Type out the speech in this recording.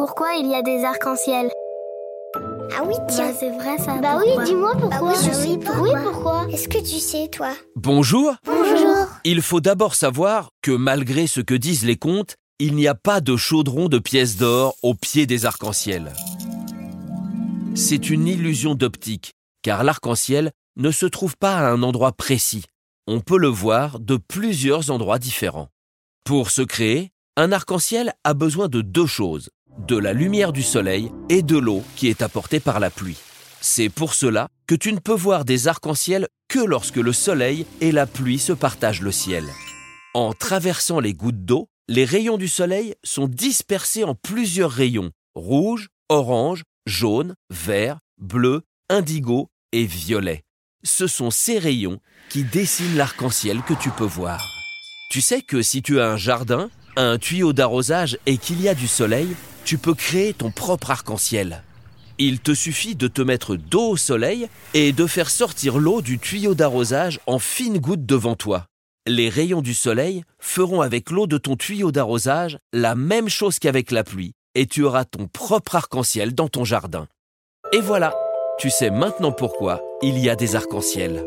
pourquoi il y a des arcs-en-ciel Ah oui, tiens. Bah, c'est vrai ça. Bah oui, pourquoi dis-moi Bah pourquoi. oui, je sais pourquoi. Oui, pourquoi Est-ce que tu sais, toi? Bonjour Bonjour. Il faut d'abord savoir que malgré ce que disent les contes, il n'y a pas de chaudron de pièces d'or au pied des arcs-en-ciel. C'est une illusion d'optique, car l'arc-en-ciel ne se trouve pas à un endroit précis. On peut le voir de plusieurs endroits différents. Pour se créer, un arc-en-ciel a besoin de deux choses, de la lumière du soleil et de l'eau qui est apportée par la pluie. C'est pour cela que tu ne peux voir des arcs-en-ciel que lorsque le soleil et la pluie se partagent le ciel. En traversant les gouttes d'eau, les rayons du soleil sont dispersés en plusieurs rayons, rouge, orange, jaune, vert, bleu, indigo et violet. Ce sont ces rayons qui dessinent l'arc-en-ciel que tu peux voir. Tu sais que si tu as un jardin, un tuyau d'arrosage et qu'il y a du soleil, tu peux créer ton propre arc-en-ciel. Il te suffit de te mettre dos au soleil et de faire sortir l'eau du tuyau d'arrosage en fines gouttes devant toi. Les rayons du soleil feront avec l'eau de ton tuyau d'arrosage la même chose qu'avec la pluie et tu auras ton propre arc-en-ciel dans ton jardin. Et voilà, tu sais maintenant pourquoi il y a des arcs-en-ciel.